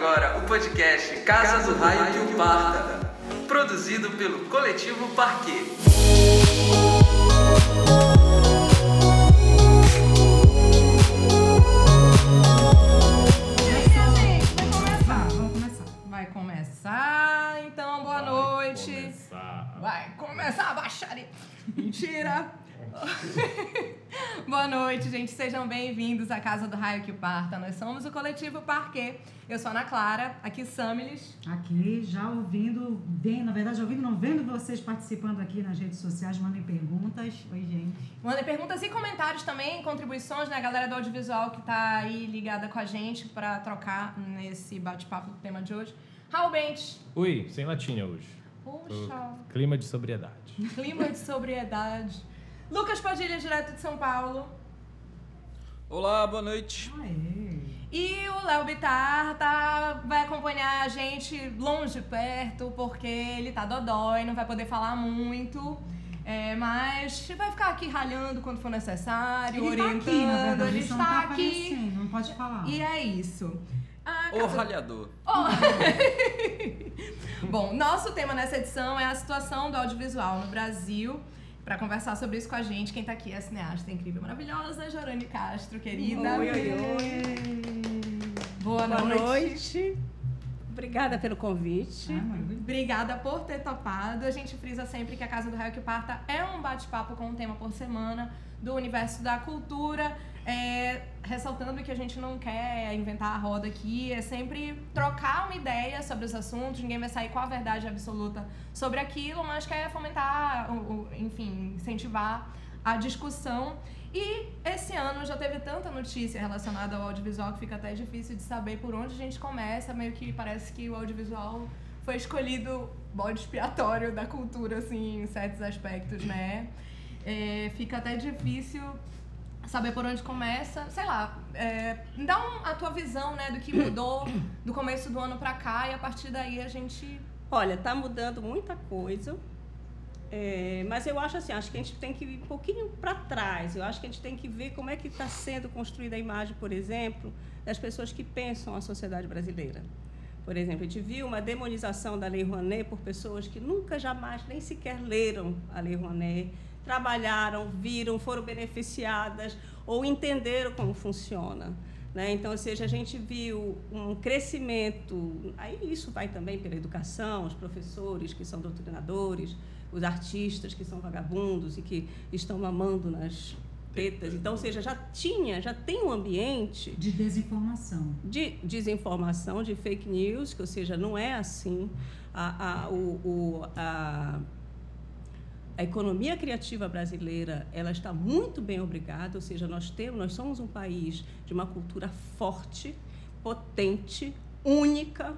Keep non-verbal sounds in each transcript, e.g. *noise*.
agora o podcast Casa do Raio que o Parta, produzido pelo Coletivo Parquet. Vamos começar. Vai começar, então boa noite. Começar. Vai começar a baixaria. Mentira. *laughs* *laughs* boa noite, gente. Sejam bem-vindos à Casa do Raio que o Parta. Nós somos o Coletivo Parquet. Eu sou a Ana Clara, aqui Samilis. Aqui, já ouvindo, bem, na verdade, ouvindo, não vendo vocês participando aqui nas redes sociais, mandem perguntas. Oi, gente. Mandem perguntas e comentários também, contribuições, né? A galera do audiovisual que tá aí ligada com a gente para trocar nesse bate-papo do tema de hoje. Raul Bentes. Ui, sem latinha hoje. Puxa. Clima de sobriedade. Clima de sobriedade. Lucas Padilha, direto de São Paulo. Olá, boa noite. Aê. E o Léo Bitar tá, vai acompanhar a gente longe, perto, porque ele tá dodói, não vai poder falar muito. É, mas vai ficar aqui ralhando quando for necessário, Ele tá orientando. aqui, na verdade, ele só não está tá aqui. não pode falar. E é isso. A Ô casa- ralhador. *laughs* Bom, nosso tema nessa edição é a situação do audiovisual no Brasil. Pra conversar sobre isso com a gente, quem tá aqui é a cineasta incrível, maravilhosa, Jorane Castro, querida. Oi, oi, oi. Boa, Boa noite. noite. Obrigada pelo convite. Ah. Obrigada por ter topado. A gente frisa sempre que a Casa do Raio que Parta é um bate-papo com um tema por semana do universo da cultura. É, ressaltando que a gente não quer inventar a roda aqui, é sempre trocar uma ideia sobre os assuntos, ninguém vai sair com a verdade absoluta sobre aquilo, mas quer fomentar, enfim, incentivar a discussão. E esse ano já teve tanta notícia relacionada ao audiovisual que fica até difícil de saber por onde a gente começa. Meio que parece que o audiovisual foi escolhido bode expiatório da cultura, assim, em certos aspectos, né? É, fica até difícil saber por onde começa. Sei lá, é, dá um- a tua visão, né, do que mudou *coughs* do começo do ano pra cá e a partir daí a gente... Olha, tá mudando muita coisa. É, mas eu acho assim, acho que a gente tem que ir um pouquinho para trás. Eu acho que a gente tem que ver como é que está sendo construída a imagem, por exemplo, das pessoas que pensam a sociedade brasileira. Por exemplo, a gente viu uma demonização da Lei Rouanet por pessoas que nunca, jamais, nem sequer leram a Lei Rouanet, trabalharam, viram, foram beneficiadas ou entenderam como funciona. Né? Então, ou seja, a gente viu um crescimento, aí isso vai também pela educação, os professores que são doutrinadores, os artistas que são vagabundos e que estão mamando nas tetas. Então, ou seja, já tinha, já tem um ambiente De desinformação. de desinformação, de fake news, que, ou seja, não é assim. A, a, o, o- a, a economia criativa brasileira ela está muito bem obrigada, ou seja, nós temos, nós somos um país de uma cultura forte, potente, única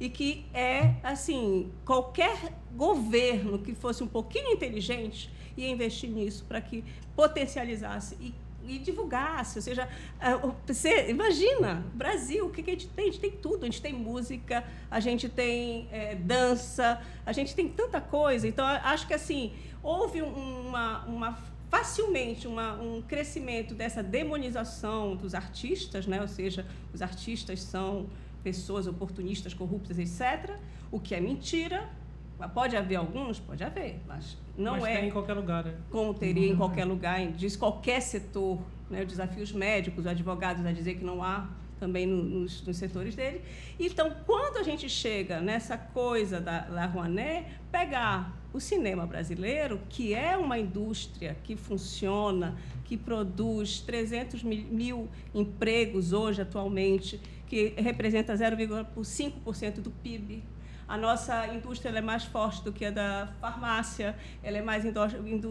e que é assim qualquer governo que fosse um pouquinho inteligente ia investir nisso para que potencializasse e, e divulgasse, ou seja, ah, você imagina, Brasil, o que, a gente tem? A gente tem tudo, a gente tem música, a gente tem eh, dança, a gente tem tanta coisa. Então, acho que assim houve um- uma, uma facilmente uma, um crescimento dessa demonização dos artistas, né? Ou seja, os artistas são pessoas oportunistas, corruptas, etc. O que é mentira. Pode haver alguns, pode haver, mas não Mas é tem em qualquer lugar, né? como teria em qualquer lugar, diz qualquer setor, né? os médicos, os advogados a dizer que não há também no- nos, nos setores dele. Então, quando a gente chega nessa coisa da La Rouanet, pegar o cinema brasileiro, que é uma indústria que funciona, que produz 300 mil, mil empregos hoje, atualmente, que representa 0,5% do PIB, a nossa indústria é mais forte do que a da farmácia, ela é mais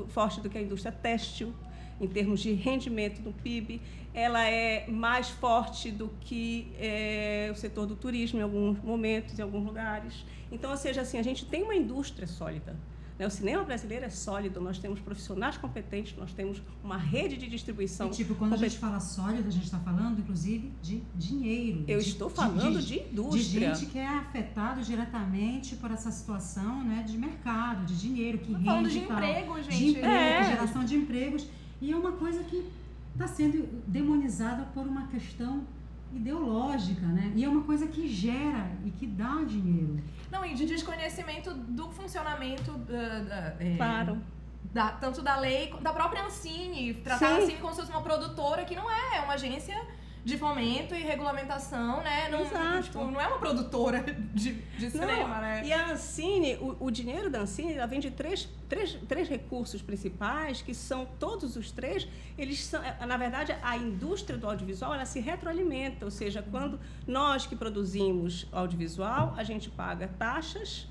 forte do que a indústria têxtil, em termos de rendimento do PIB. Ela é mais forte do que eh, o setor do turismo, em alguns momentos, em alguns lugares. Então, ou seja, assim, a gente tem uma indústria sólida. Né? O cinema brasileiro é sólido, nós temos profissionais competentes, nós temos uma rede de distribuição. E, tipo, quando a compet- gente fala sólido, a gente está falando, inclusive, de dinheiro. Eu de- estou falando de, de indústria. gente que é afetado diretamente por essa situação né, de mercado, de dinheiro que Tô rende falando de tal. emprego, de gente. emprego, É. geração de empregos. E é uma coisa que está sendo demonizada por uma questão ideológica, né? E é uma coisa que gera e que dá dinheiro. Não, e de desconhecimento do funcionamento da, da- é, Claro. da- tanto da lei, da própria Ancine, tratar Sim. a Ancine como se fosse uma produtora que não é, é uma agência de fomento e regulamentação, né? Não, Exato. tipo, não é uma produtora *laughs* de, de cinema, né? E a Ancine, o, o dinheiro da Ancine, ela vem de três, três, três recursos principais, que são todos os três, eles são, eh, na verdade, a indústria do audiovisual, ela se retroalimenta, ou seja, quando nós que produzimos audiovisual, a gente paga taxas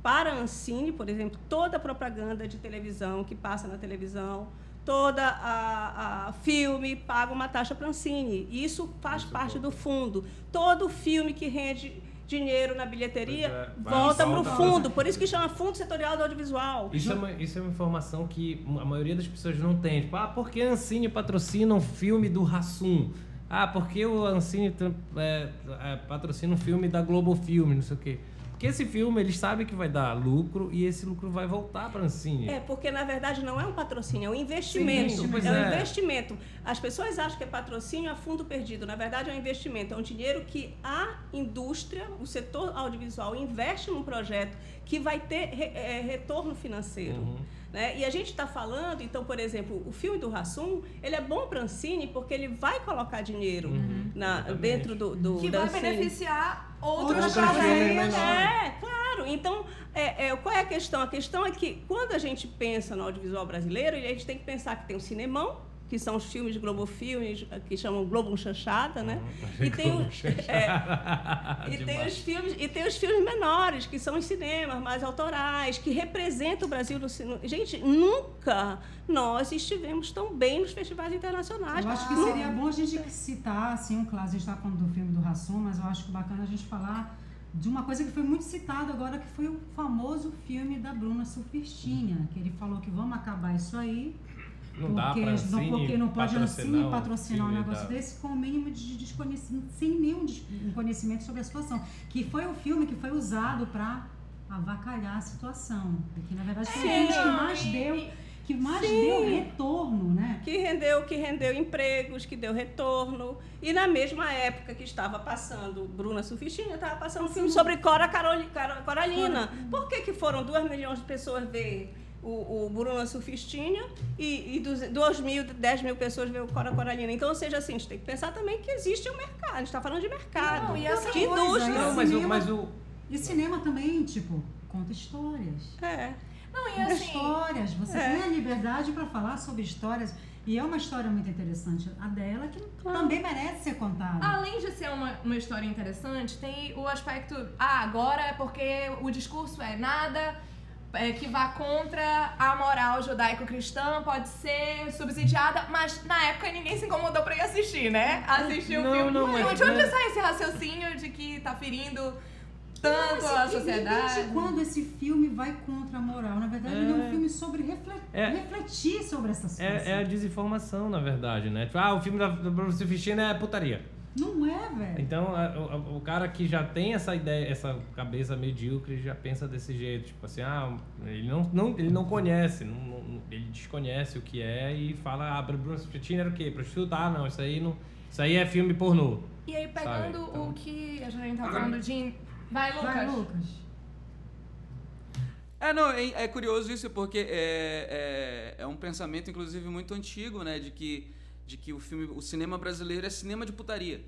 para a Ancine, por exemplo, toda a propaganda de televisão que passa na televisão, toda a, a filme paga uma taxa para a Ancine. Isso faz Isso parte volta. do fundo. Todo filme que rende dinheiro na bilheteria é, volta para o fundo. Por isso que chama Fundo Setorial do Audiovisual. Isso é, uma, isso é uma informação que a maioria das pessoas não tem. Tipo, ah, por que a Ancine patrocina um filme do Rassum? Ah, por que o Ancine é, é, patrocina um filme da Globo Filme, não sei o quê. Porque esse filme, eles sabem que vai dar lucro e esse lucro vai voltar para a Ancine. É, porque na verdade não é um patrocínio, é um investimento. Sim, é um é. investimento. As pessoas acham que é patrocínio a fundo perdido. Na verdade é um investimento, é um dinheiro que a indústria, o setor audiovisual investe num projeto que vai ter re- é, retorno financeiro. Uhum. Né? E a gente está falando, então, por exemplo, o filme do Rassum, ele é bom para a Ancine porque ele vai colocar dinheiro Uhum. na, Exatamente. dentro do, do que da vai Ancine. beneficiar outros Outros projetos. né? É, claro. Então, é, é, qual é a questão? A questão é que quando a gente pensa no audiovisual brasileiro, a gente tem que pensar que tem o cinemão, que são os filmes de Globo Filmes, que chamam Globo Chanchada, né? *laughs* E tem, o- é, e, tem os filmes, e tem os filmes menores, que são os cinemas mais autorais, que representam o Brasil no cinema. Gente, nunca nós estivemos tão bem nos festivais internacionais. Eu acho que seria bom a gente citar, assim, um clássico, a gente está falando do filme do Rassum, mas eu acho que bacana a gente falar de uma coisa que foi muito citada agora, que foi o famoso filme da Bruna Surfistinha, que ele falou que vamos acabar isso aí, Não dá porque, para não, Ancine porque não pode a Ancine um patrocinar um negócio da- desse com o mínimo de desconhecimento, sem nenhum conhecimento sobre a situação. Que foi o filme que foi usado para avacalhar a situação. Que na verdade foi o filme que mais deu, que mais Sim. deu retorno, né? que rendeu, que rendeu empregos, que deu retorno. E na mesma época que estava passando Bruna Surfistinha, estava passando um filme sobre Cora Coralina. Por que, que foram 2 milhões de pessoas ver o, o Bruna Surfistinha e, e 2 mil, 10 mil pessoas ver o Cora Coralina? Então, ou seja, assim, a gente tem que pensar também que existe um mercado. A gente está falando de mercado, Não, e essa de coisa, indústria. né? Não, mas o, cinema- mas o, E cinema também, tipo, conta histórias. É. Não, e Conta assim, histórias. Você é. tem a liberdade para falar sobre histórias. E é uma história muito interessante. A dela que também merece ser contada. Além de ser uma, uma história interessante, tem o aspecto. Ah, agora é porque o discurso é nada é, que vá contra a moral judaico-cristã, pode ser subsidiada, mas na época ninguém se incomodou pra ir assistir, né? Assistir o Não, filme. não, mas- de onde mas- sai esse raciocínio de que tá ferindo tanto Não, a assim, sociedade? Desde quando esse filme vai contra a moral? Na verdade, ele é um É. filme sobre refle- É. refletir sobre essa situação. é, é a desinformação, na verdade, né? Tipo, ah, o filme da, da Bruna Surfistina é putaria. Não é, velho. Então, a- o, o cara que já tem essa ideia, essa cabeça medíocre, já pensa desse jeito. Tipo assim, ah, ele não, não, ele não conhece, não- não- ele desconhece o que é e fala, ah, Surfistina era o quê? Prostituta? Ah, não, isso aí, não, isso aí é filme pornô. E aí, pegando Sabe, então- o que a gente tá falando de. Vai, Lucas. Vai, Lucas. É, não, é, é curioso isso porque é, é, é um pensamento, inclusive, muito antigo, né? De que, de que o filme, o cinema brasileiro é cinema de putaria.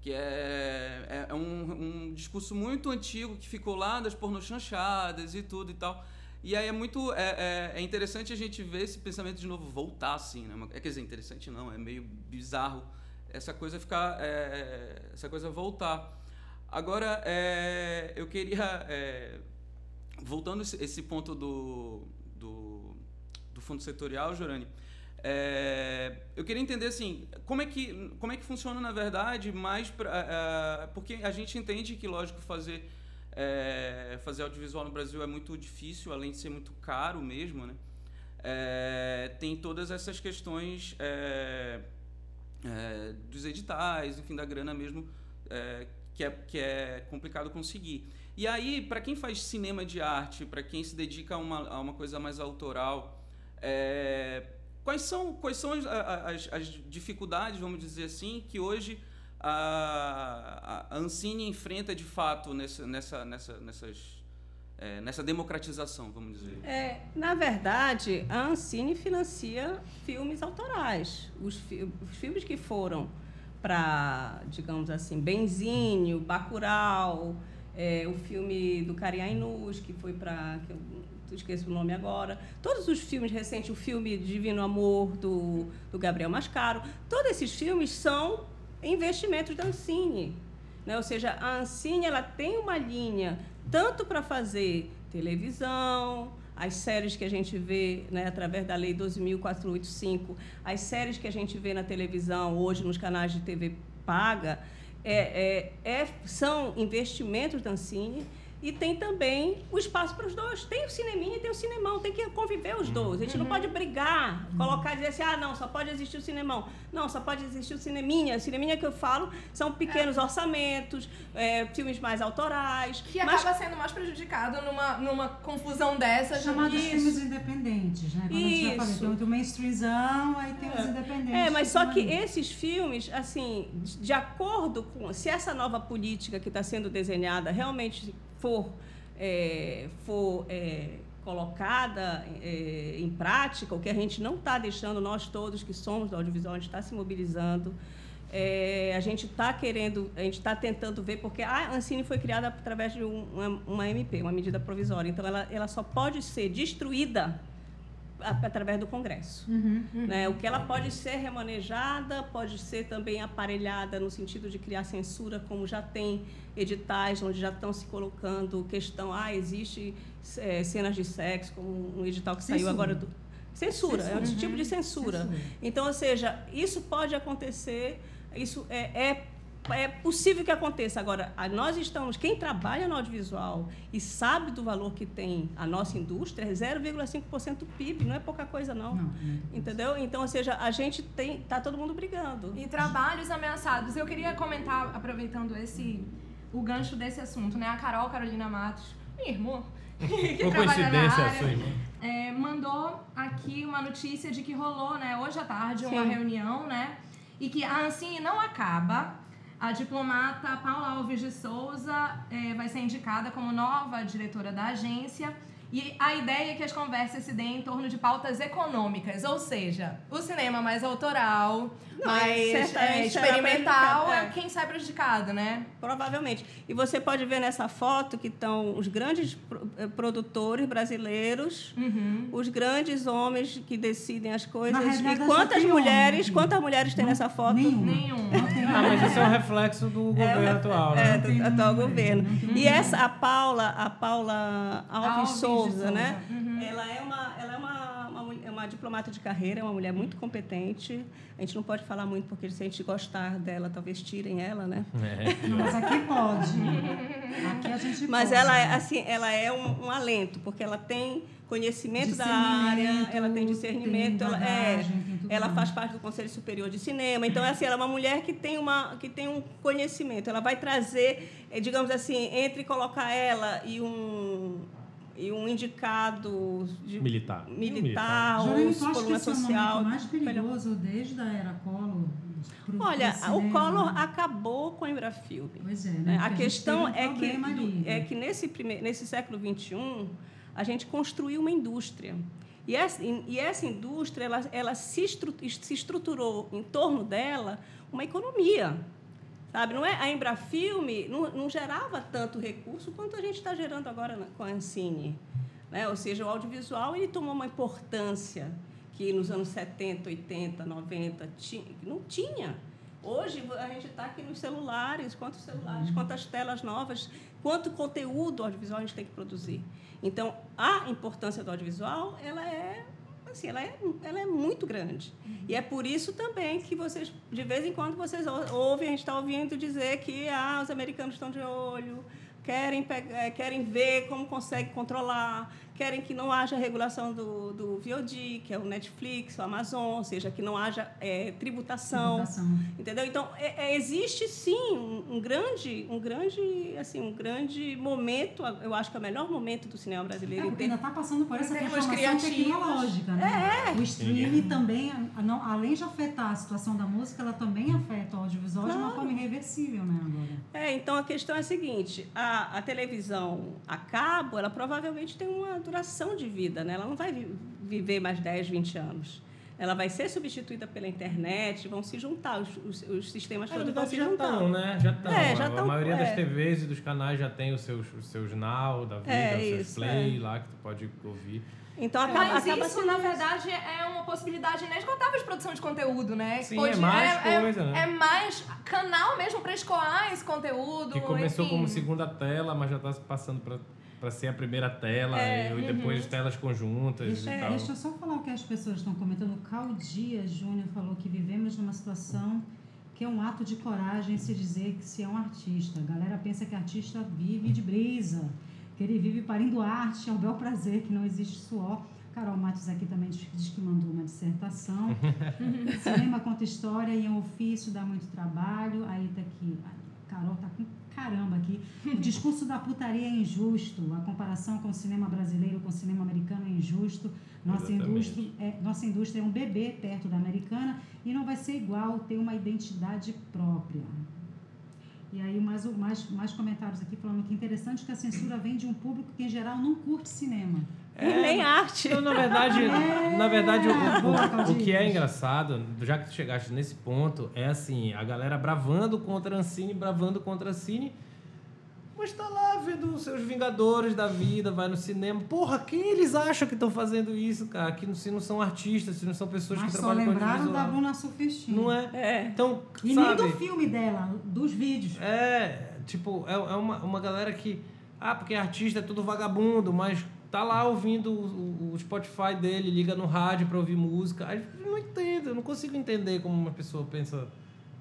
Que é, é, é um, um discurso muito antigo que ficou lá das pornochanchadas e tudo e tal. E aí é muito. É, é, é interessante a gente ver esse pensamento de novo voltar assim, né? É, quer dizer, interessante não, é meio bizarro essa coisa ficar. é, essa coisa voltar. Agora, é, eu queria. é, voltando esse, esse ponto do, do, do fundo setorial, Jorani, é, eu queria entender assim, como é que, como é que funciona na verdade, mais pra, é, porque a gente entende que, lógico, fazer, é, fazer audiovisual no Brasil é muito difícil, além de ser muito caro mesmo, né? É, tem todas essas questões é, é, dos editais, enfim, da grana mesmo, que, é, que é complicado conseguir. E aí, para quem faz cinema de arte, para quem se dedica a uma, a uma coisa mais autoral, é, quais são, quais são as, as, as dificuldades, vamos dizer assim, que hoje a, a Ancine enfrenta de fato nessa, nessa, nessa, nessas, é, nessa democratização, vamos dizer? É, na verdade, a Ancine financia filmes autorais. Os, fi os filmes que foram para, digamos assim, Benzinho, Bacurau, é, o filme do Cariainus, que foi para esqueço o nome agora. Todos os filmes recentes, o filme Divino Amor, do, do Gabriel Mascaro, todos esses filmes são investimentos da Ancine. Né? Ou seja, a Ancine ela tem uma linha tanto para fazer televisão, as séries que a gente vê né, através da Lei 12.485, as séries que a gente vê na televisão hoje nos canais de TV paga, é, é, é, são investimentos da Ancine e tem também o espaço para os dois. Tem o cineminha e tem o cinemão, tem que conviver os dois. A gente uhum. não pode brigar, colocar e dizer assim, ah, não, só pode existir o cinemão. Não, só pode existir o cineminha. O cineminha que eu falo são pequenos é. orçamentos, é, filmes mais autorais. Que mas... acaba sendo mais prejudicado numa, numa confusão dessa. Chamados de filmes independentes, né? Quando Isso. a gente já falou, tem o mainstreamzão, aí tem é. os independentes. É, mas só que esses filmes, assim, de acordo com... Se essa nova política que está sendo desenhada realmente for, é, for é, colocada é, em prática, o que a gente não está deixando, nós todos que somos do audiovisual, a gente está se mobilizando. É, a gente está querendo, a gente está tentando ver, porque a Ancine foi criada através de uma, uma MP, uma medida provisória. Então, ela, ela só pode ser destruída através do Congresso. Uhum, uhum. Né? O que ela pode ser remanejada, pode ser também aparelhada no sentido de criar censura, como já tem editais onde já estão se colocando questão, ah, existe é, cenas de sexo, como um edital que saiu agora do censura, censura. é um tipo de censura. censura. Então, ou seja, isso pode acontecer, isso é, é é possível que aconteça. Agora, nós estamos, quem trabalha no audiovisual e sabe do valor que tem a nossa indústria, é 0,5% do PIB, não é pouca coisa, não. não, Entendeu? Então, ou seja, a gente tem. Está todo mundo brigando. E trabalhos ameaçados. Eu queria comentar, aproveitando esse o gancho desse assunto, né? A Carol Carolina Matos, minha irmã, *laughs* que trabalha na área, é, mandou aqui uma notícia de que rolou, né, hoje à tarde, Sim. uma reunião, né? E que a Ancine não acaba a diplomata Paula Alves de Souza é, vai ser indicada como nova diretora da agência. E a ideia é que as conversas se deem em torno de pautas econômicas, ou seja, o cinema mais autoral, Não, mais é, experimental, é. quem sai prejudicado, né? Provavelmente. E você pode ver nessa foto que estão os grandes eh, produtores brasileiros, uhum. os grandes homens que decidem as coisas. E quantas mulheres, homem, quantas mulheres tem nessa foto? Nenhum. Ah, mas isso é um reflexo do é, governo atual, né? É, do atual governo. E essa, a Paula, a Paula Alves, Alves Souza, né? Uhum. Ela é uma, ela é uma, uma, é uma, diplomata de carreira, é uma mulher muito competente. A gente não pode falar muito porque se a gente gostar dela, talvez tirem ela, né? É. *laughs* Mas aqui pode. Aqui a gente Mas pode. ela é assim, ela é um, um alento porque ela tem conhecimento da área, ela tem discernimento, tem ela, é, ela faz parte do Conselho Superior de Cinema. Então, assim, ela é uma mulher que tem, uma, que tem um conhecimento. Ela vai trazer, eh, digamos assim, entre colocar ela e um e um indicado de militar, militar, ou coluna social. É o mais perigoso desde a era Collor. Olha, o Collor acabou com a Embrafilme. Pois é, né? A questão um é, que, ali, é que nesse, primeiro, nesse século XXI a gente construiu uma indústria. E essa, e essa indústria ela, ela se, estru, se estruturou em torno dela uma economia. Sabe? Não é, a Embrafilme não, não gerava tanto recurso quanto a gente está gerando agora na, com a Ancine. Né? Ou seja, o audiovisual ele tomou uma importância que nos anos 70, 80, 90 tinha, não tinha. Hoje a gente está aqui nos celulares, quantos celulares, uhum. quantas telas novas, quanto conteúdo audiovisual a gente tem que produzir. Então, a importância do audiovisual ela é assim, ela é, ela é muito grande. Uhum. E é por isso também que vocês, de vez em quando, vocês ouvem, a gente está ouvindo dizer que ah, os americanos estão de olho, querem, é, querem ver como consegue controlar, querem que não haja regulação do, do VOD, que é o Netflix, o Amazon, ou seja, que não haja é, tributação, tributação, entendeu? Então é, é, existe sim um, um, grande, um grande, assim, um grande momento. Eu acho que é o melhor momento do cinema brasileiro. É, porque ainda está passando por essa transformação tecnológica, né? É. O streaming também, não, além de afetar a situação da música, ela também afeta o audiovisual claro. de uma forma irreversível, né? Agora. É, então a questão é a seguinte: a, a televisão a cabo, ela provavelmente tem uma duração de vida, né? Ela não vai viver mais 10, 20 anos. Ela vai ser substituída pela internet, vão se juntar, os, os, os sistemas todos vão se já juntar. Estão, né? Já estão. É, já a, tão, a maioria é. das TVs e dos canais já tem os seus, os seus now da vida, é, os seus isso, play é. lá que tu pode ouvir. Então acaba, Mas acaba isso, na verdade, é uma possibilidade inesgotável de produção de conteúdo, né? Sim, Pode, é mais é, coisa, é, né? É mais canal mesmo para escoar esse conteúdo. Que começou enfim. como segunda tela, mas já está passando para para ser a primeira tela é, e uhum. depois telas conjuntas deixa, e é, tal. Deixa eu só falar o que as pessoas estão comentando. O Caldia Júnior falou que vivemos numa situação que é um ato de coragem se dizer que se é um artista. A galera pensa que artista vive de brisa, que ele vive parindo arte ao bel prazer, que não existe suor. Carol Matos aqui também diz que mandou uma dissertação. *laughs* Cinema conta história e é um ofício, dá muito trabalho. Aí tá aqui, a Carol tá com caramba aqui. O discurso da putaria é injusto. A comparação com o cinema brasileiro, com o cinema americano é injusto. Nossa indústria, é, nossa indústria é um bebê perto da americana e não vai ser igual ter uma identidade própria. E aí mais, mais, mais comentários aqui falando que é interessante que a censura vem de um público que em geral não curte cinema. É, nem arte. Então, na verdade, *laughs* é, na verdade o, o, o, que é engraçado, já que tu chegaste nesse ponto, é assim, a galera bravando contra a Ancine, bravando contra a Cine, mas tá lá vendo os seus Vingadores da vida, vai no cinema. Porra, quem eles acham que estão fazendo isso, cara? Que se não são artistas, se não são pessoas mas que trabalham com lembraram da Bruna Sufistinha. Não é? é? Então, e sabe, nem do filme dela, dos vídeos. É, tipo, é, é uma, uma galera que... Ah, porque artista é tudo vagabundo, mas tá lá ouvindo o, o Spotify dele, liga no rádio para ouvir música. Aí eu não entendo, eu não consigo entender como uma pessoa pensa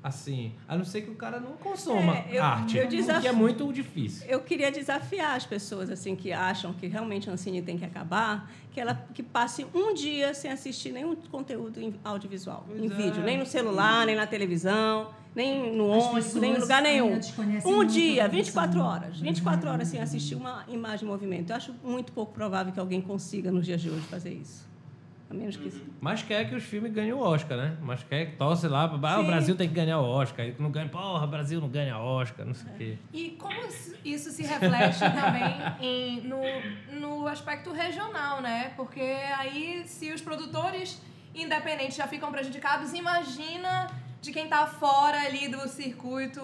assim. A não ser que o cara não consoma é, eu, arte, eu desaf... que é muito difícil. Eu queria desafiar as pessoas assim que acham que realmente a Ancine tem que acabar, que ela que passe um dia sem assistir nenhum conteúdo audiovisual, pois em é. vídeo, nem no celular, nem na televisão nem no ônibus, nem em lugar nenhum. Um dia, 24 horas. 24 horas sem assistir uma imagem em movimento. Eu acho muito pouco provável que alguém consiga nos dias de hoje fazer isso. A menos que... Mas quer que os filmes ganhem o Oscar, né? Mas quer que torce lá, ah, o Brasil tem que ganhar o Oscar. Aí não ganha, porra, o Brasil não ganha Oscar, não sei o é. quê. E como isso se reflete também em, no, no aspecto regional, né? Porque aí, se os produtores independentes já ficam prejudicados, imagina de quem está fora ali do circuito.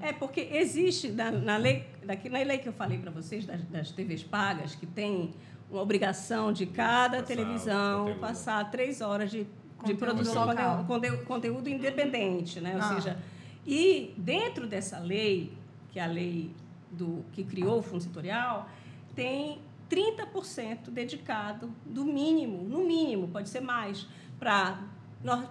É, porque existe na, na lei, daqui, na lei que eu falei para vocês, das, das TVs pagas, que tem uma obrigação de cada passar televisão passar três horas de, de produção, de conteúdo, conteúdo independente, né? Ou ah. seja, e dentro dessa lei, que é a lei do, que criou o Fundo Setorial, tem 30% dedicado, do mínimo, no mínimo, pode ser mais, para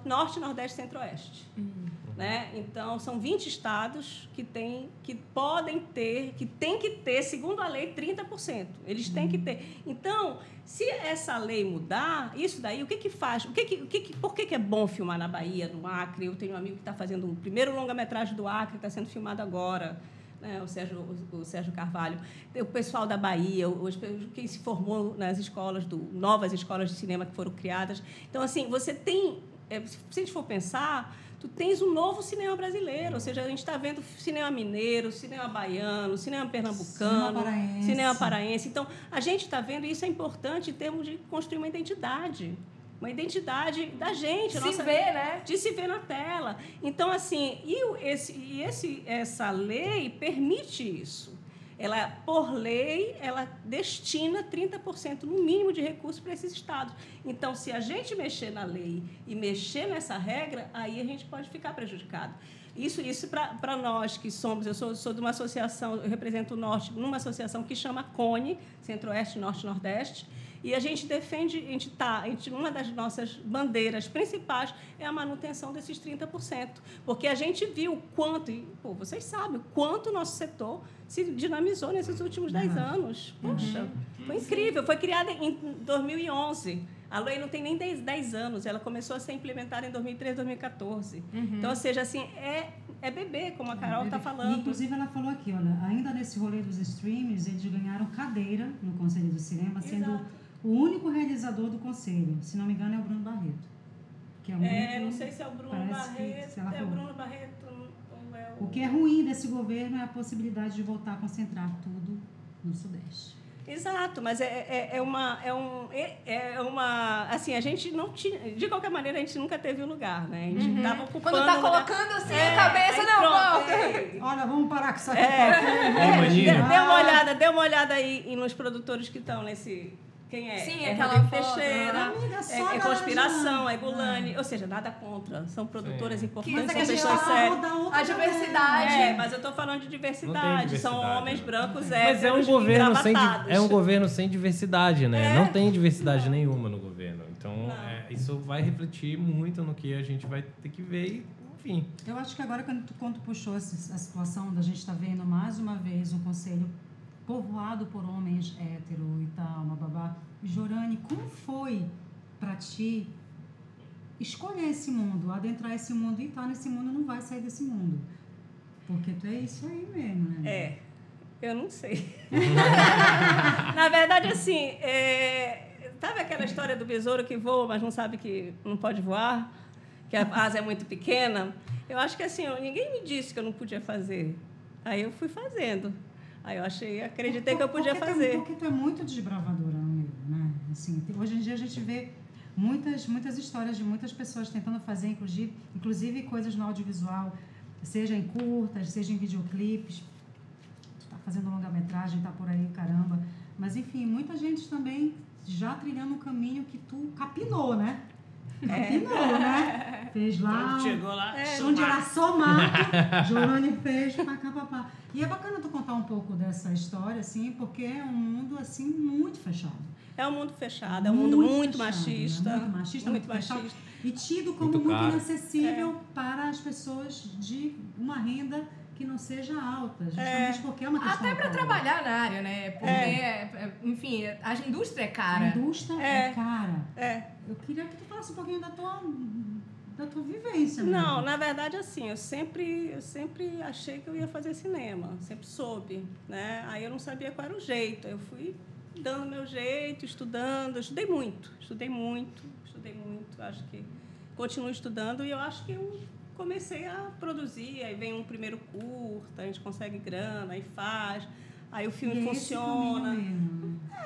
Norte, Nordeste e Centro-Oeste. Uhum. Né? Então, são 20 estados que, tem, que podem ter, que tem que ter, segundo a lei, 30%. Eles têm que ter. Então, se essa lei mudar, isso daí, o que, que faz? O que que, o que que, por que, que é bom filmar na Bahia, no Acre? Eu tenho um amigo que está fazendo o primeiro longa-metragem do Acre, está sendo filmado agora. Né, o, Sérgio, o, o, Sérgio Carvalho, o pessoal da Bahia, os, quem se formou nas escolas, do, novas escolas de cinema que foram criadas. Então, assim, você tem é, se a gente for pensar, tu tens um novo cinema brasileiro, ou seja, a gente está vendo cinema mineiro, cinema baiano, cinema pernambucano, cinema paraense. cinema paraense. Então, a gente está vendo, e isso é importante em termos de construir uma identidade. Uma identidade da gente. Se nossa, ver, né? De se ver na tela. Então, assim, e, esse, e esse, essa lei permite isso ela, por lei, ela destina 30% no mínimo de recursos para esses estados. Então, se a gente mexer na lei e mexer nessa regra, aí a gente pode ficar prejudicado. Isso, isso para nós que somos, eu sou, sou de uma associação, eu represento o Norte, numa associação que chama CONE, Centro-Oeste, Norte-Nordeste, E a gente defende, a gente tá, a gente, uma das nossas bandeiras principais é a manutenção desses 30%. Porque a gente viu o quanto, e, pô, vocês sabem, o quanto o nosso setor se dinamizou nesses últimos 10 anos. Poxa, foi incrível. Foi criada em 2011. A lei não tem nem 10, 10 anos, ela começou a ser implementada em 2013, 2014. Então, ou seja, assim, é, é bebê, como a Carol está E, falando. inclusive, ela falou aqui, olha, ainda nesse rolê dos streams, eles ganharam cadeira no Conselho do Cinema, sendo Exato. O único realizador do conselho. Se não me engano, é o Bruno Barreto. Que é, o É, único- não sei se é o Bruno parece que- Barreto. se ela É o falou. Bruno Barreto ou é o. O que é ruim desse governo é a possibilidade de voltar a concentrar tudo no Sudeste. Exato, mas é, é, é uma. É, um, é, é uma. Assim, a gente não tinha. De qualquer maneira, a gente nunca teve o lugar, né? A gente estava ocupando. Quando tá o colocando assim É, a cabeça, não, pronto, volta. é. Olha, vamos parar com isso aqui. É, tá? é, mania. dê, dê uma olhada, dê uma olhada aí e nos produtores que estão nesse. Quem é? Sim, é aquela Teixeira, amiga, é só é, é a Conspiração, é Gulani. Ou seja, nada contra. São produtoras Sim. importantes, Mas é são que a gente pessoas tá sérias. A diversidade. galera. É, mas eu estou falando de diversidade. Não tem São diversidade, homens brancos, Mas é um governo sem é um governo sem diversidade, né? É. Não tem diversidade nenhuma no governo. Então, Não. é, isso vai refletir muito no que a gente vai ter que ver e, enfim. Eu acho que agora, quando tu, quando tu puxou essa, a situação da gente estar vendo mais uma vez um conselho povoado por homens hétero e tal, uma babá. Jorane, como foi para ti escolher esse mundo, adentrar esse mundo e estar nesse mundo não vai sair desse mundo? Porque tu é isso aí mesmo, né? É, eu não sei. *laughs* Na verdade, assim, é, sabe aquela história do besouro que voa, mas não sabe que não pode voar? Que a asa é muito pequena? Eu acho que assim, ninguém me disse que eu não podia fazer. Aí eu fui fazendo. Aí eu achei, acreditei que eu podia porque Tu é, fazer. porque tu é muito desbravadora no meio, né? Assim, hoje em dia a gente vê muitas, muitas histórias de muitas pessoas tentando fazer, inclusive, inclusive coisas no audiovisual, seja em curtas, seja em videoclipes. Tu tá fazendo longa-metragem, tá por aí, caramba. Mas, enfim, muita gente também já trilhando um caminho que tu capinou, né? Capinou, né? *laughs* Fez lá... Chegou lá. É. Onde era só mato, *laughs* Jorane fez pra cá, pra cá. E é bacana tu contar um pouco dessa história, assim, porque é um mundo, assim, muito fechado. É um mundo fechado, é um mundo muito fechado, machista. né? Muito machista, muito, machista. fechado. E tido como Muito muito, inacessível para as pessoas de uma renda que não seja alta. Justamente porque é uma questão Até econômica. trabalhar na área, né? Porque, é, enfim, a indústria é A cara. indústria É. é, cara. É. Eu queria que tu falasse um pouquinho da tua, da tua vivência. Não, mesmo. na verdade, assim, eu sempre, eu sempre achei que eu ia fazer cinema, sempre soube, né? Aí eu não sabia qual era o jeito, eu fui dando meu jeito, estudando, eu estudei muito, estudei muito, estudei muito, acho que continuo estudando e eu acho que eu comecei a produzir, aí vem um primeiro curta, a gente consegue grana, aí faz, aí o filme E é funciona.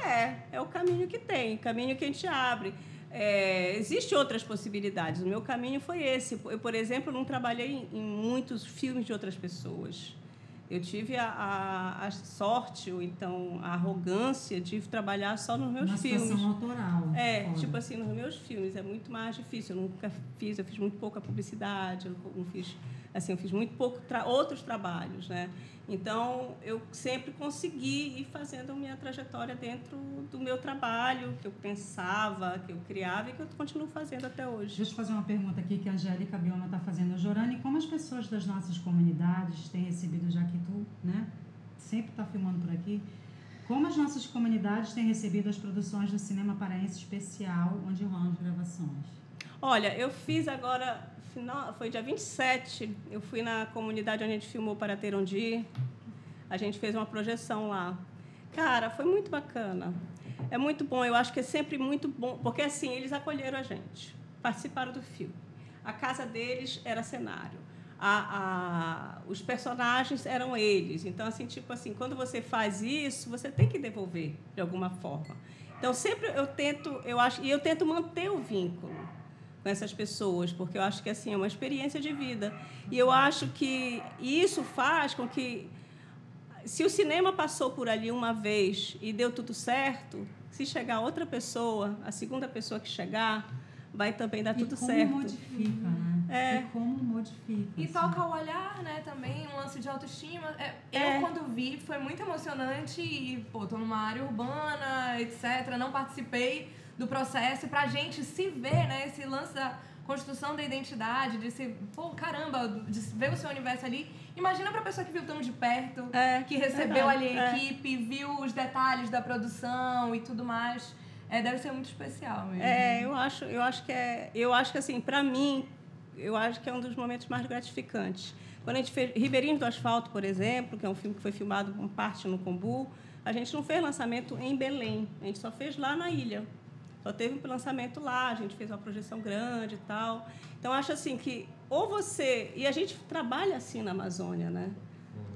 É, é o caminho que tem, caminho que a gente abre. É, Existem outras possibilidades. O meu caminho foi esse. Eu, por exemplo, não trabalhei em, em muitos filmes de outras pessoas. Eu tive a, a, a sorte, ou então a arrogância de trabalhar só nos meus Uma filmes. autoral. É, fora. tipo assim, nos meus filmes é muito mais difícil. Eu nunca fiz, eu fiz muito pouca publicidade, eu não fiz, assim, eu fiz muito pouco tra outros trabalhos, né? Então, eu sempre consegui ir fazendo a minha trajetória dentro do meu trabalho, que eu pensava, que eu criava e que eu continuo fazendo até hoje. Deixa eu fazer uma pergunta aqui que a Angélica Biona está fazendo. Jorane, como as pessoas das nossas comunidades têm recebido, já que tu, né, sempre está filmando por aqui, como as nossas comunidades têm recebido as produções do Cinema Paraense Especial, onde rolam as gravações? Olha, eu fiz agora, final, foi dia 27, eu fui na comunidade onde a gente filmou Para Ter Onde Ir. A gente fez uma projeção lá. Cara, foi muito bacana. É muito bom, eu acho que é sempre muito bom, porque assim, eles acolheram a gente, participaram do filme. A casa deles era cenário. A, a, os personagens eram eles. Então, assim, tipo assim, quando você faz isso, você tem que devolver de alguma forma. Então, sempre eu tento, eu acho, e eu tento manter o vínculo com essas pessoas, porque eu acho que assim é uma experiência de vida. E eu acho que isso faz com que se o cinema passou por ali uma vez e deu tudo certo, se chegar outra pessoa, a segunda pessoa que chegar, vai também dar tudo e como certo. modifica, né? É. E como modifica. E assim. toca o olhar, né, também, um lance de autoestima. É, É. Eu, quando vi, foi muito emocionante e, pô, tô numa área urbana, etc. Não participei do processo. E pra gente se ver, né, esse lance da construção da identidade, de se, pô, caramba, de ver o seu universo ali. Imagina pra pessoa que viu tão de perto, É, que recebeu verdade, ali a é. equipe, viu os detalhes da produção e tudo mais. É, deve ser muito especial mesmo. É, eu acho, eu acho que é, eu acho que assim, para mim, eu acho que é um dos momentos mais gratificantes. Quando a gente fez Ribeirinho do Asfalto, por exemplo, que é um filme que foi filmado com parte no Combu, a gente não fez lançamento em Belém, a gente só fez lá na ilha. Só teve um lançamento lá, a gente fez uma projeção grande e tal. Então acho assim que ou você e a gente trabalha assim na Amazônia, né?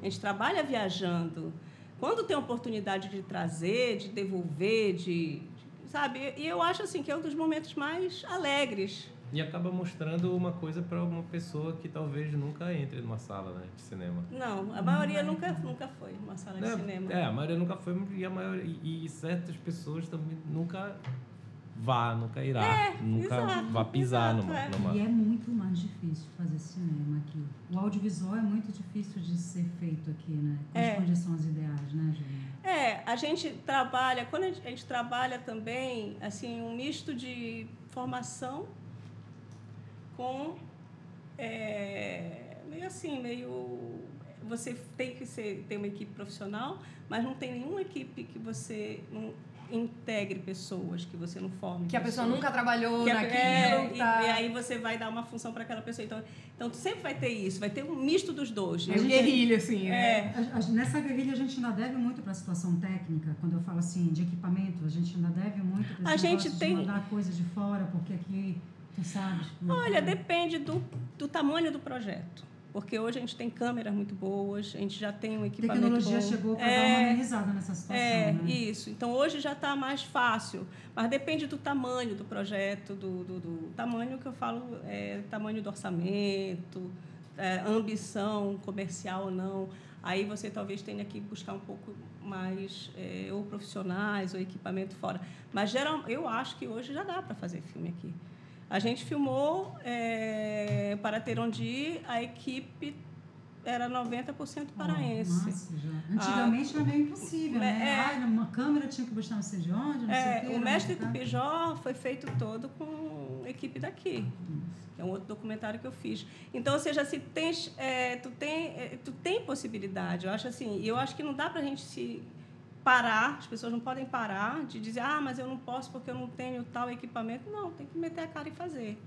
A gente trabalha viajando. Quando tem oportunidade de trazer, de devolver, de, de- sabe? E eu acho assim que é um dos momentos mais alegres. E acaba mostrando uma coisa para uma pessoa que talvez nunca entre numa sala né, de cinema. Não, a maioria nunca nunca foi numa sala de É, cinema. É, a maioria nunca foi e, a maioria, e, e certas pessoas também nunca vá, nunca irá, nunca É, exato, vá pisar exato, numa, é. numa- E é muito mais difícil fazer cinema aqui. O audiovisual é muito difícil de ser feito aqui, né? Com É. as condições ideais, né, Juliana? É, a gente trabalha, quando a gente, a gente trabalha também, assim, um misto de formação com, é, meio assim, meio... Você tem que ser, ter uma equipe profissional, mas não tem nenhuma equipe que você não integre pessoas, que você não forme Que a pessoa pessoas. nunca trabalhou Que naquilo. é, e, tá. e aí você vai dar uma função para aquela pessoa. Então, então, tu sempre vai ter isso, vai ter um misto dos dois. Guerrilha, assim, né? É, A- a- Nessa guerrilha a gente ainda deve muito para a situação técnica. Quando eu falo assim de equipamento, a gente ainda deve muito para A gente tem- de mandar coisa de fora, porque aqui, tu sabes. como é que Olha, é. depende do, do tamanho do projeto. Porque hoje a gente tem câmeras muito boas, a gente já tem um A equipamento tecnologia bom. chegou para É, dar uma amenizada nessa situação, É, né? isso. Então hoje já está mais fácil, mas depende do tamanho do projeto, do, do, do tamanho que eu falo, é, tamanho do orçamento, é, ambição comercial ou não. Aí você talvez tenha que buscar um pouco mais é, ou profissionais ou equipamento fora. Mas geral, eu acho que hoje já dá para fazer filme aqui. A gente filmou é, para ter onde ir, a equipe era 90% paraense. Nossa, já. Antigamente era meio impossível, né? É. Ai, uma câmera tinha que buscar não sei de onde, não sei o É, quê. o Mestre marcar. Tupijó foi feito todo com equipe daqui. Que é um outro documentário que eu fiz. Então, ou seja, se tens, é, tu, tem, é, tu tem possibilidade. Eu acho assim, e eu acho que não dá para a gente se parar, as pessoas não podem parar de dizer, ah, mas eu não posso porque eu não tenho tal equipamento. Não, tem que meter a cara e fazer.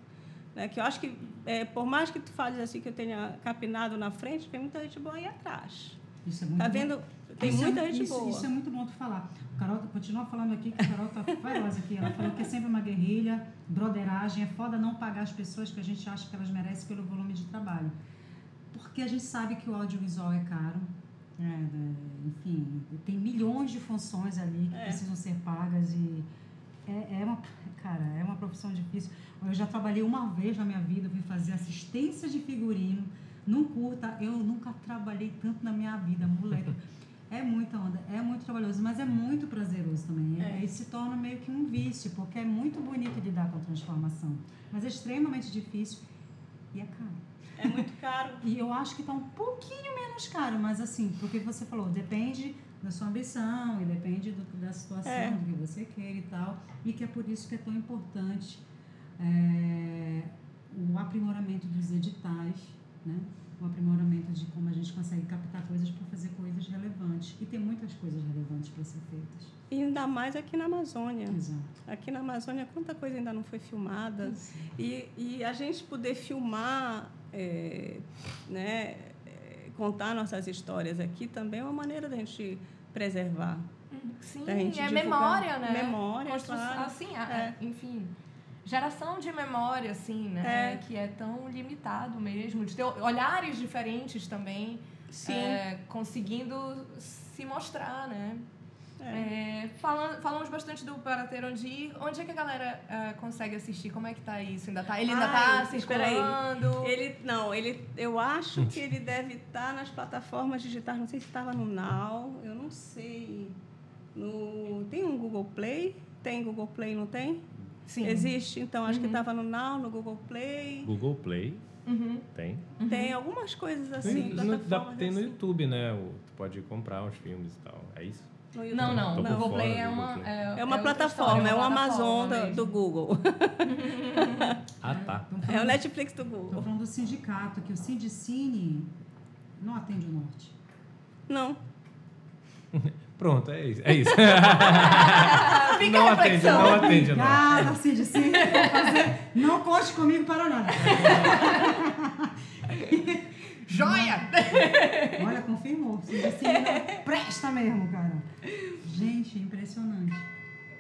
Né? Que eu acho que, é, por mais que tu fales assim que eu tenha capinado na frente, tem muita gente boa aí atrás. Isso é muito Tá bom. vendo? Tem Isso é- muita gente isso, boa. Isso é muito bom tu falar. O Carol continua falando aqui que a Carol tá *laughs* feroz aqui. Ela falou que é sempre uma guerrilha, broderagem. É foda não pagar as pessoas que a gente acha que elas merecem pelo volume de trabalho. Porque a gente sabe que o audiovisual é caro. Né? É, enfim, tem milhões de funções ali que É. precisam ser pagas e é, é uma, cara, é uma profissão difícil. Eu já trabalhei uma vez na minha vida, fui fazer assistência de figurino num curta. Eu nunca trabalhei tanto na minha vida, moleque. *laughs* É muita onda, é muito trabalhoso, mas é muito prazeroso também. É. E se torna meio que um vício, porque é muito bonito lidar com a transformação. Mas é extremamente difícil e é caro. É muito caro. E eu acho que está um pouquinho menos caro, mas assim, porque você falou, depende da sua ambição e depende do- da situação, É. do que você quer e tal. E que é por isso que é tão importante é, o aprimoramento dos editais, né? o aprimoramento de como a gente consegue captar coisas para fazer coisas relevantes. E tem muitas coisas relevantes para ser feitas. E ainda mais aqui na Amazônia. Exato. Aqui na Amazônia, quanta coisa ainda não foi filmada. E, e a gente poder filmar, é, né, contar nossas histórias aqui também é uma maneira da gente preservar. Sim, Da gente é divulgar. memória, né? Memória, claro. Assim, É. enfim. Geração de memória, assim, né? É. Que é tão limitado mesmo. De ter olhares diferentes também. Sim. é, conseguindo se mostrar, né? É. É, falando, falamos bastante do Para Ter Onde Ir. Onde é que a galera é, consegue assistir? Como é que tá isso? Ainda tá, ele ainda Ai, tá espera aí. circulando? Ele, não, ele, eu acho que ele deve estar nas plataformas digitais. Não sei se estava no Now, eu não sei. No, tem um Google Play? Tem Google Play, não tem? Sim. Existe, então acho que estava no Now, no Google Play. Google Play. Uhum. Tem? Tem algumas coisas assim. Tem, no, tem no assim. YouTube, né? O- Tu pode comprar uns filmes e tal. É isso? Não, não. O Globoplay fora é do uma. Globoplay. É uma outra plataforma, história, é o uma Amazon mesmo. do Google. Ah, tá. *laughs* É o Netflix do Google. falando do sindicato, que o Sindicine não atende o norte. Não. *laughs* Pronto, é isso. É isso. *laughs* Fica não a atende, não atende, não. Obrigada, Sindicine. Não conte comigo para nada. Joia! Olha, confirmou. Não *laughs* presta mesmo, cara. Gente, impressionante.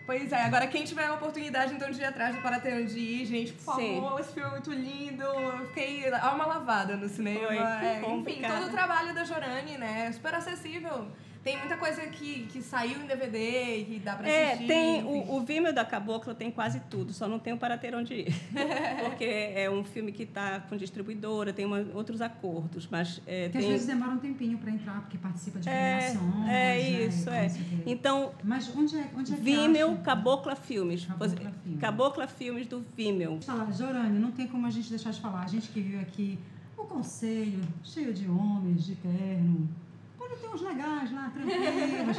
Pois é, agora quem tiver a oportunidade então de ir atrás do Para Ter Onde Ir, gente, por Sim. favor, esse filme é muito lindo. Eu Fiquei alma lavada no cinema. Foi, É, enfim, todo o trabalho da Jorane, né? é Super acessível. Tem muita coisa que, que saiu em DVD e que dá pra É, assistir. tem enfim. o, o Vimeo da Cabocla tem quase tudo, só não tem o Para Ter Onde Ir. *laughs* Porque é um filme que está com distribuidora, tem uma- outros acordos, mas é, Porque às tem... vezes demora um tempinho para entrar, porque participa de É, premiações. é né, isso, é. não sei o quê. Então, Mas onde é, onde é que Vimeo? Cabocla Filmes. Cabocla Você- Filmes. Cabocla Filmes do Vimeo. Falar, Jorane, não tem como a gente deixar de falar. A gente que vive aqui, o conselho, cheio de homens, de terno. Lá, tranquilos.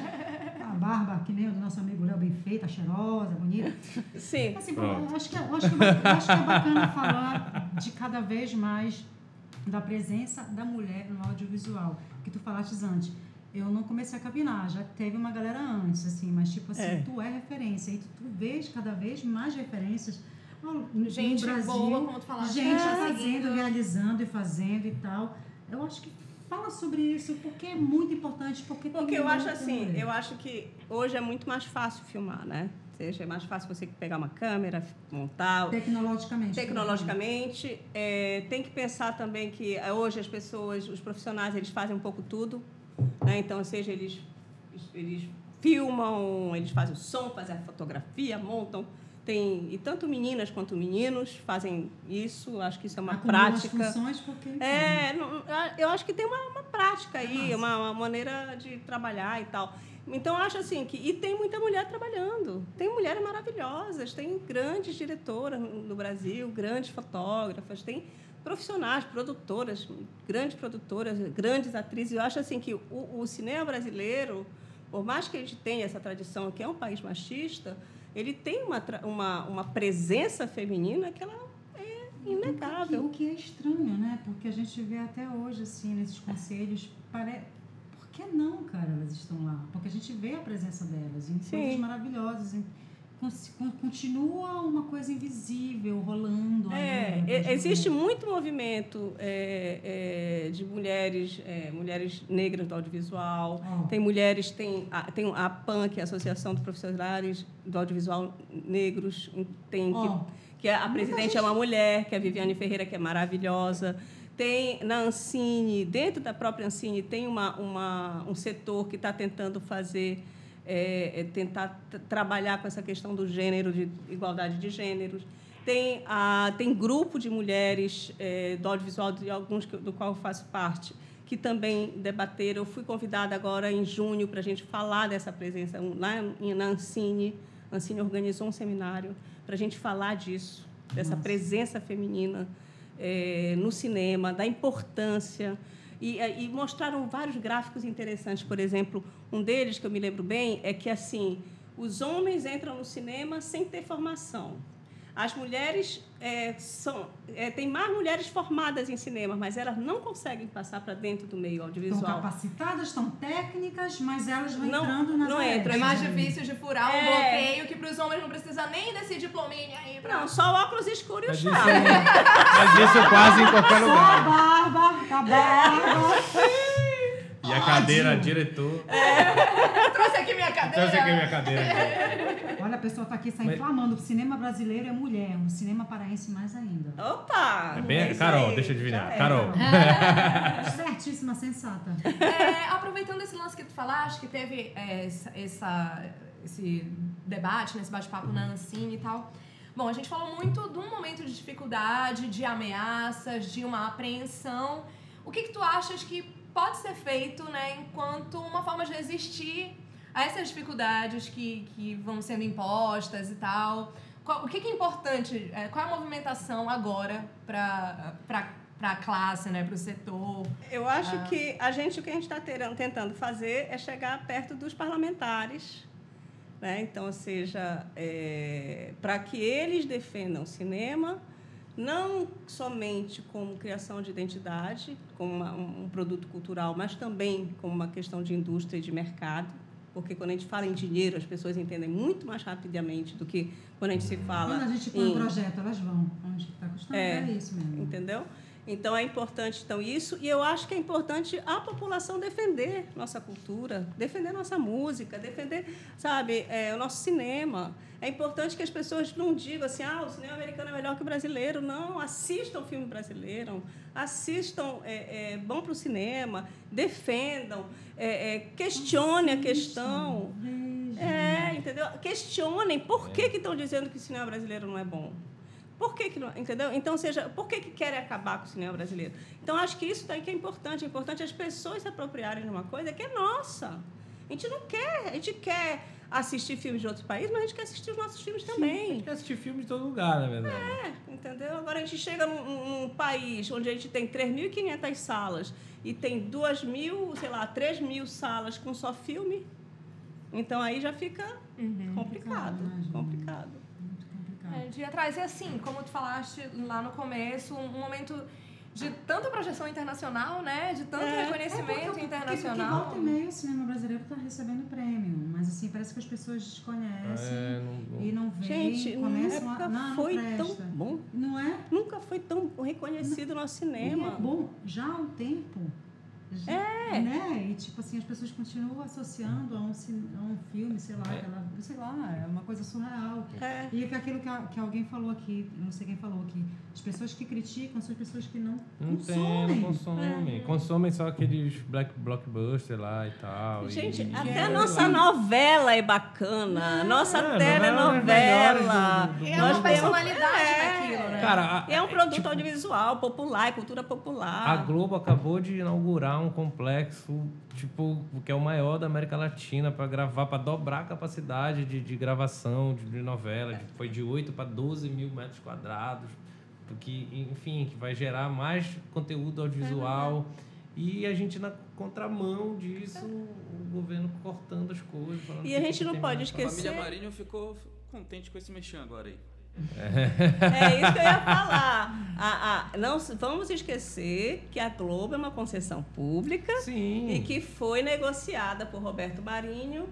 A barba, que nem o do nosso amigo Léo, bem feita, cheirosa, bonita. Sim. Assim, eu acho, que, eu, acho que, eu acho que é bacana falar de cada vez mais da presença da mulher no audiovisual. Que tu falaste antes. Eu não comecei a cabinar, já teve uma galera antes, assim, mas tipo assim, É. tu é referência e tu, tu vês cada vez mais referências no, no Gente Brasil. boa, como tu falaste. gente tá fazendo, seguindo. realizando e fazendo e tal. Eu acho que fala sobre isso porque é muito importante, porque tem Porque eu acho assim, eu acho que hoje é muito mais fácil filmar, né? Ou seja, é mais fácil você pegar uma câmera, montar, Tecnologicamente. Tecnologicamente, é, tem que pensar também que eh, hoje as pessoas, os profissionais, eles fazem um pouco tudo. Né? Então, seja, eles, eles filmam, eles fazem o som, fazem a fotografia, montam. Tem, e tanto meninas quanto meninos fazem isso. Acho que isso é uma Acumula as prática. funções porque É, não- eu acho que tem uma, uma prática aí, uma, uma maneira de trabalhar e tal. Então, eu acho assim que. E tem muita mulher trabalhando. Tem mulheres maravilhosas, tem grandes diretoras no no Brasil, grandes fotógrafas, tem profissionais, produtoras, grandes produtoras, grandes atrizes. Eu acho assim que o, o cinema brasileiro, por mais que a gente tenha essa tradição, que é um país machista, ele tem uma, uma, uma presença feminina que ela é inegável. O que é estranho, né? Porque a gente vê até hoje, assim, nesses conselhos, pare... por que não, cara, elas estão lá? Porque a gente vê a presença delas em Sim. coisas maravilhosas. em- Continua uma coisa invisível rolando. É, ainda, e- das existe muito movimento é, é, de mulheres, é, mulheres negras do audiovisual. Ó. Tem mulheres, tem a, tem a PAN, que é a Associação dos Profissionais do Audiovisual Negros, tem Ó. que, que a, a presidente gente- é uma mulher, que é a Viviane Ferreira, que é maravilhosa. Tem na Ancine, dentro da própria Ancine, tem uma, uma, um setor que está tentando fazer, é, é, tentar trabalhar com essa questão do gênero, de igualdade de gêneros. Tem, a, tem grupo de mulheres é, do audiovisual, de alguns que- do qual eu faço parte, que também debateram. Eu fui convidada agora em junho para a gente falar dessa presença lá em- na Ancine. A Ancine organizou um seminário para a gente falar disso, dessa Nossa. presença feminina eh, no cinema, da importância. E, eh, e mostraram vários gráficos interessantes. Por exemplo, um deles que eu me lembro bem é que assim os homens entram no cinema sem ter formação. As mulheres eh, são eh, tem mais mulheres formadas em cinema, mas elas não conseguem passar para dentro do meio Estão audiovisual. capacitadas, estão técnicas, mas elas vão Não- entrando nas não entram. É mais difícil de furar um É. bloqueio que pros homens não precisa nem desse diplominha aí pra. Não, só o óculos escuro e o Mas isso, chá. mas isso quase em qualquer Só a lugar. barba, a barba. E a cadeira, diretor. Trouxe aqui minha cadeira. Que é minha cadeira. *laughs* Olha, a pessoa está aqui está Mas- inflamando. O cinema brasileiro é mulher, o cinema paraense mais ainda. Opa! É bem- Carol, aí, deixa eu adivinhar. é. Carol. *laughs* Certíssima, sensata. É, aproveitando esse lance que tu falaste, que teve é, essa, esse debate, nesse bate-papo na Ancine e tal. Bom, a gente falou muito de um momento de dificuldade, de ameaças, de uma apreensão. O que, que tu achas que pode ser feito, né, enquanto uma forma de resistir a essas dificuldades que, que vão sendo impostas e tal? Qual- o que, que é importante? é, qual é a movimentação agora para a classe, né, para o setor. Eu acho que a gente, o que a gente está tentando fazer é chegar perto dos parlamentares. Né? Então, ou seja, é, para que eles defendam o cinema, não somente como criação de identidade, como uma, um produto cultural, mas também como uma questão de indústria e de mercado, porque quando a gente fala em dinheiro, as pessoas entendem muito mais rapidamente do que quando a gente se fala. Quando a gente põe em, um projeto, elas vão. Onde está custando? É, é isso mesmo. Entendeu? Então é importante então isso e eu acho que é importante a população defender nossa cultura, defender nossa música, defender, sabe, é, o nosso cinema. É importante que as pessoas não digam assim, ah, o cinema americano é melhor que o brasileiro. Não, assistam o filme brasileiro, assistam, é, é, vão para o cinema, defendam, é, é, questionem a questão. É, entendeu? Questionem por que estão dizendo que o cinema brasileiro não é bom. Por que, que não, entendeu? Então, seja, por que, que querem acabar com o cinema brasileiro? Então, acho que isso daí que é importante. É importante as pessoas se apropriarem de uma coisa que é nossa. A gente não quer, a gente quer assistir filmes de outros países, mas a gente quer assistir os nossos filmes também. Sim, a gente quer assistir filmes de todo lugar, na verdade. É, entendeu? Agora a gente chega num, num país onde a gente tem 3.500 salas e tem 2.000, sei lá, 3.000 salas com só filme. Então aí já fica uhum. complicado, complicado. É, de trazer assim, como tu falaste lá no começo, um, momento de tanta projeção internacional, né? De tanto é, reconhecimento é porque, internacional. Porque, volta e meio o cinema brasileiro está recebendo prêmio, mas assim, parece que as pessoas desconhecem é, não, não... e não veem, Gente, começam nunca a... Não, foi não tão bom. Não é? Nunca foi tão reconhecido no nosso cinema. E é bom, já há um tempo é. Né? E tipo assim, as pessoas continuam associando a um, a um filme, sei lá, é. aquela, sei lá, é uma coisa surreal. É. E que aquilo que, a, que alguém falou aqui, não sei quem falou aqui, as pessoas que criticam são as pessoas que não, não consomem. Tem, não consomem. É. Consomem só aqueles black blockbuster lá e tal. Gente, e, até a nossa novela é bacana. Nossa é, telenovela. Do, é uma personalidade é. daquilo, né? Cara, a, é um produto tipo, audiovisual, popular, é cultura popular. A Globo acabou de inaugurar um complexo, tipo, que é o maior da América Latina, para gravar, para dobrar a capacidade de, de gravação de, de novela. Que foi de 8 para 12 mil metros quadrados. Que, enfim, que vai gerar mais conteúdo audiovisual. E a gente, na contramão disso, o governo cortando as coisas. E a gente não pode esquecer. A família Marinho ficou contente com esse mexão agora aí. É isso que eu ia falar. A, a, não, vamos esquecer que a Globo é uma concessão pública Sim. e que foi negociada por Roberto Marinho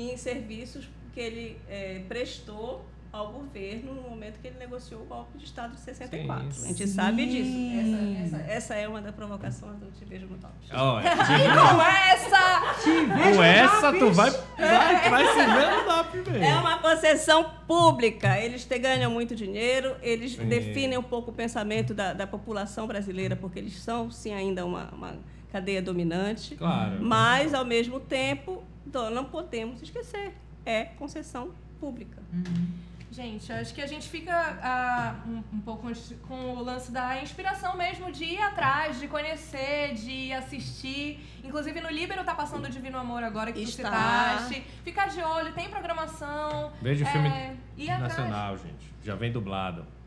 em serviços que ele é, prestou ao governo no momento que ele negociou o golpe de Estado de 64. Sim, a gente sim. sabe disso. Essa, essa, essa, é uma das provocações do Te Vejo no Top. *laughs* Oh, é. com essa... Te vejo com essa tu vai, vai, vai se ver no Top mesmo. É uma concessão pública. Eles te ganham muito dinheiro, eles sim. definem um pouco o pensamento da, da população brasileira, porque eles são, sim, ainda uma, uma cadeia dominante. Claro. Mas, ao mesmo tempo, não podemos esquecer, é concessão pública. Uhum. Gente, acho que a gente fica uh, um, um, pouco com o lance da inspiração mesmo de ir atrás, de conhecer, de assistir. Inclusive no Libero tá passando o Divino Amor agora que Está. tu citaste. Ficar de olho, tem programação. Veja o é, filme nacional, atrás. gente. Já vem dublado. *laughs*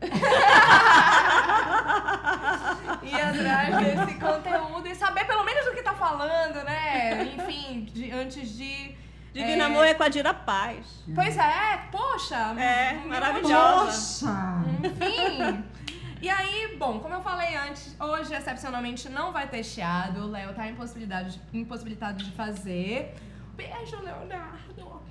ir atrás desse conteúdo e saber pelo menos do que tá falando, né? Enfim, de, antes de Divino é... Amor é com a Dira Paz. Pois é, poxa. É, maravilhosa. Poxa. Enfim. E aí, bom, como eu falei antes, hoje, excepcionalmente, não vai ter chiado. O Léo tá impossibilitado, impossibilitado de fazer. Beijo, Leonardo.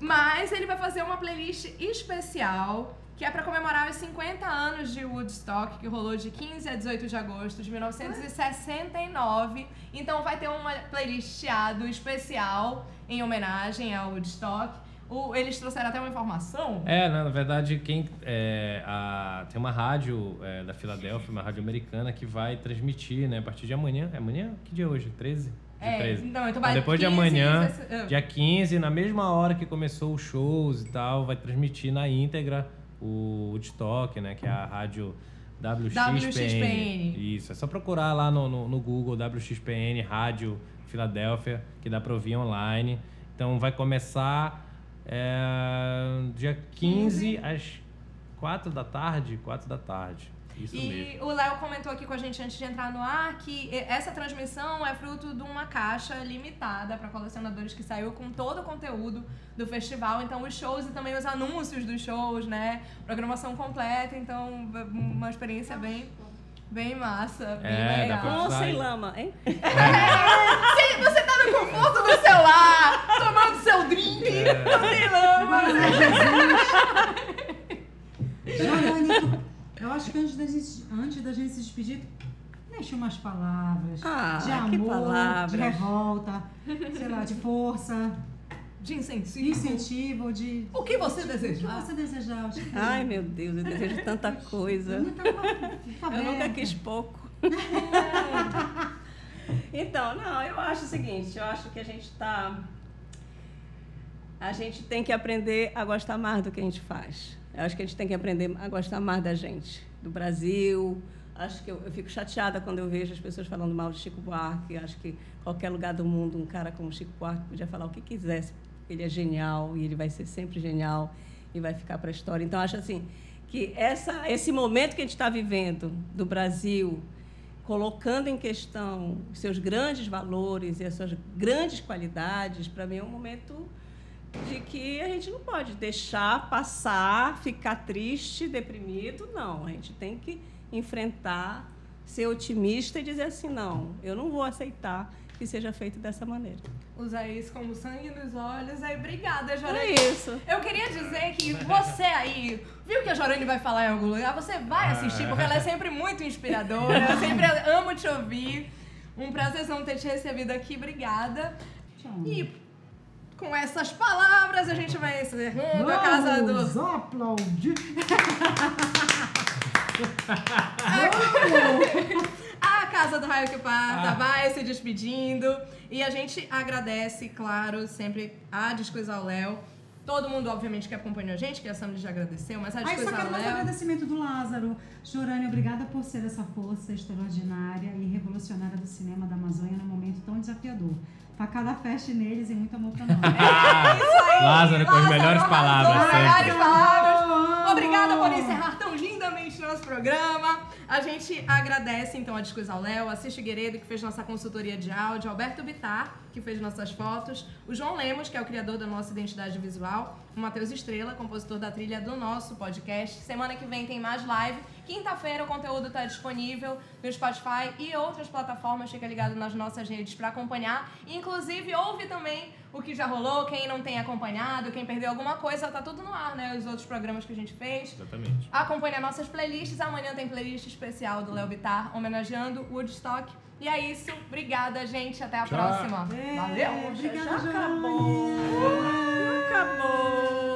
Mas ele vai fazer uma playlist especial que é para comemorar os 50 anos de Woodstock, que rolou de 15 a 18 de agosto de 1969. Então vai ter uma playlist chiado especial em homenagem ao Woodstock. O, eles trouxeram até uma informação. É, né, na verdade, quem é, a, tem uma rádio é, da Filadélfia, uma rádio americana, que vai transmitir né, a partir de amanhã. É amanhã? Que dia é hoje? 13? É, 13. Não, então vai depois 15, de amanhã, 16, dia 15, na mesma hora que começou os shows e tal, vai transmitir na íntegra o Woodstock, né? Que é a rádio WXPN. WXPN. Isso, é só procurar lá no, no, no Google WXPN, Rádio Filadélfia, que dá para ouvir online. Então vai começar é, dia 15 às 4 da tarde, 4 da tarde. Isso e mesmo. o Léo comentou aqui com a gente antes de entrar no ar que essa transmissão é fruto de uma caixa limitada para colecionadores que saiu com todo o conteúdo do festival. Então, os shows e também os anúncios dos shows, né? Programação completa. Então, uma experiência bem, bem massa. Bem É, legal. Com sem lama, hein? *laughs* Sim, você tá no conforto do seu lar, tomando seu drink, não tem lama. Jorânico, *laughs* eu acho que antes da gente, antes da gente se despedir, deixa umas palavras Ah, de que amor, palavras. de revolta, sei lá, de força, De de incentivo. incentivo, de... O que você O que deseja? você desejar? Ai, meu Deus, eu desejo tanta coisa. Eu *laughs* nunca quis pouco. *laughs* então, não, eu acho o seguinte, eu acho que a gente tá. A gente tem que aprender a gostar mais do que a gente faz. Eu acho que a gente tem que aprender a gostar mais da gente, do Brasil. Acho que eu, eu fico chateada quando eu vejo as pessoas falando mal de Chico Buarque. Acho que qualquer lugar do mundo, um cara como Chico Buarque podia falar o que quisesse. Ele é genial e ele vai ser sempre genial e vai ficar para a história. Então, acho assim que essa, esse momento que a gente está vivendo do Brasil, colocando em questão seus grandes valores e as suas grandes qualidades, para mim é um momento de que a gente não pode deixar passar, ficar triste, deprimido, não. A gente tem que enfrentar, ser otimista e dizer assim, não, eu não vou aceitar que seja feito dessa maneira. Usar isso como sangue nos olhos. Aí, obrigada, É Jorane. isso. Eu queria dizer que você aí, viu que a Jorane vai falar em algum lugar? Você vai assistir, porque ela é sempre muito inspiradora. Eu sempre amo te ouvir. Um prazerzão ter te recebido aqui. Obrigada. Tchau. E com essas palavras, a gente vai encerrando a casa do. Vamos aplaudir. *laughs* A Casa do Raio que Parta Ah. vai se despedindo. E a gente agradece, claro, sempre a Discoisa ao Léo. Todo mundo, obviamente, que acompanhou a gente, que a Sammy já agradeceu, mas a Aí só Discoisa quero mais um agradecimento do Lázaro. Jorane, obrigada por ser essa força extraordinária e revolucionária do cinema da Amazônia num momento tão desafiador. Facada feste neles e muito amor pra nós. *laughs* Ah, Lázaro com as melhores palavras, as melhores palavras. Obrigada por encerrar tão lindamente nosso programa. A gente agradece então a Discos ao Léo, a Cis Figueiredo, que fez nossa consultoria de áudio, Alberto Bittar, que fez nossas fotos, o João Lemos, que é o criador da nossa identidade visual, o Matheus Estrela, compositor da trilha do nosso podcast. Semana que vem tem mais live. Quinta-feira o conteúdo está disponível no Spotify e outras plataformas. Fica ligado nas nossas redes para acompanhar. Inclusive, ouve também o que já rolou, quem não tem acompanhado, quem perdeu alguma coisa, tá tudo no ar, né? Os outros programas que a gente fez. Exatamente. Acompanhe nossas playlists. Amanhã tem playlist especial do Léo Bittar, homenageando Woodstock. E é isso. Obrigada, gente. Até a Tchau. próxima. É, Valeu. Obrigada, Já Jorane. acabou. Acabou.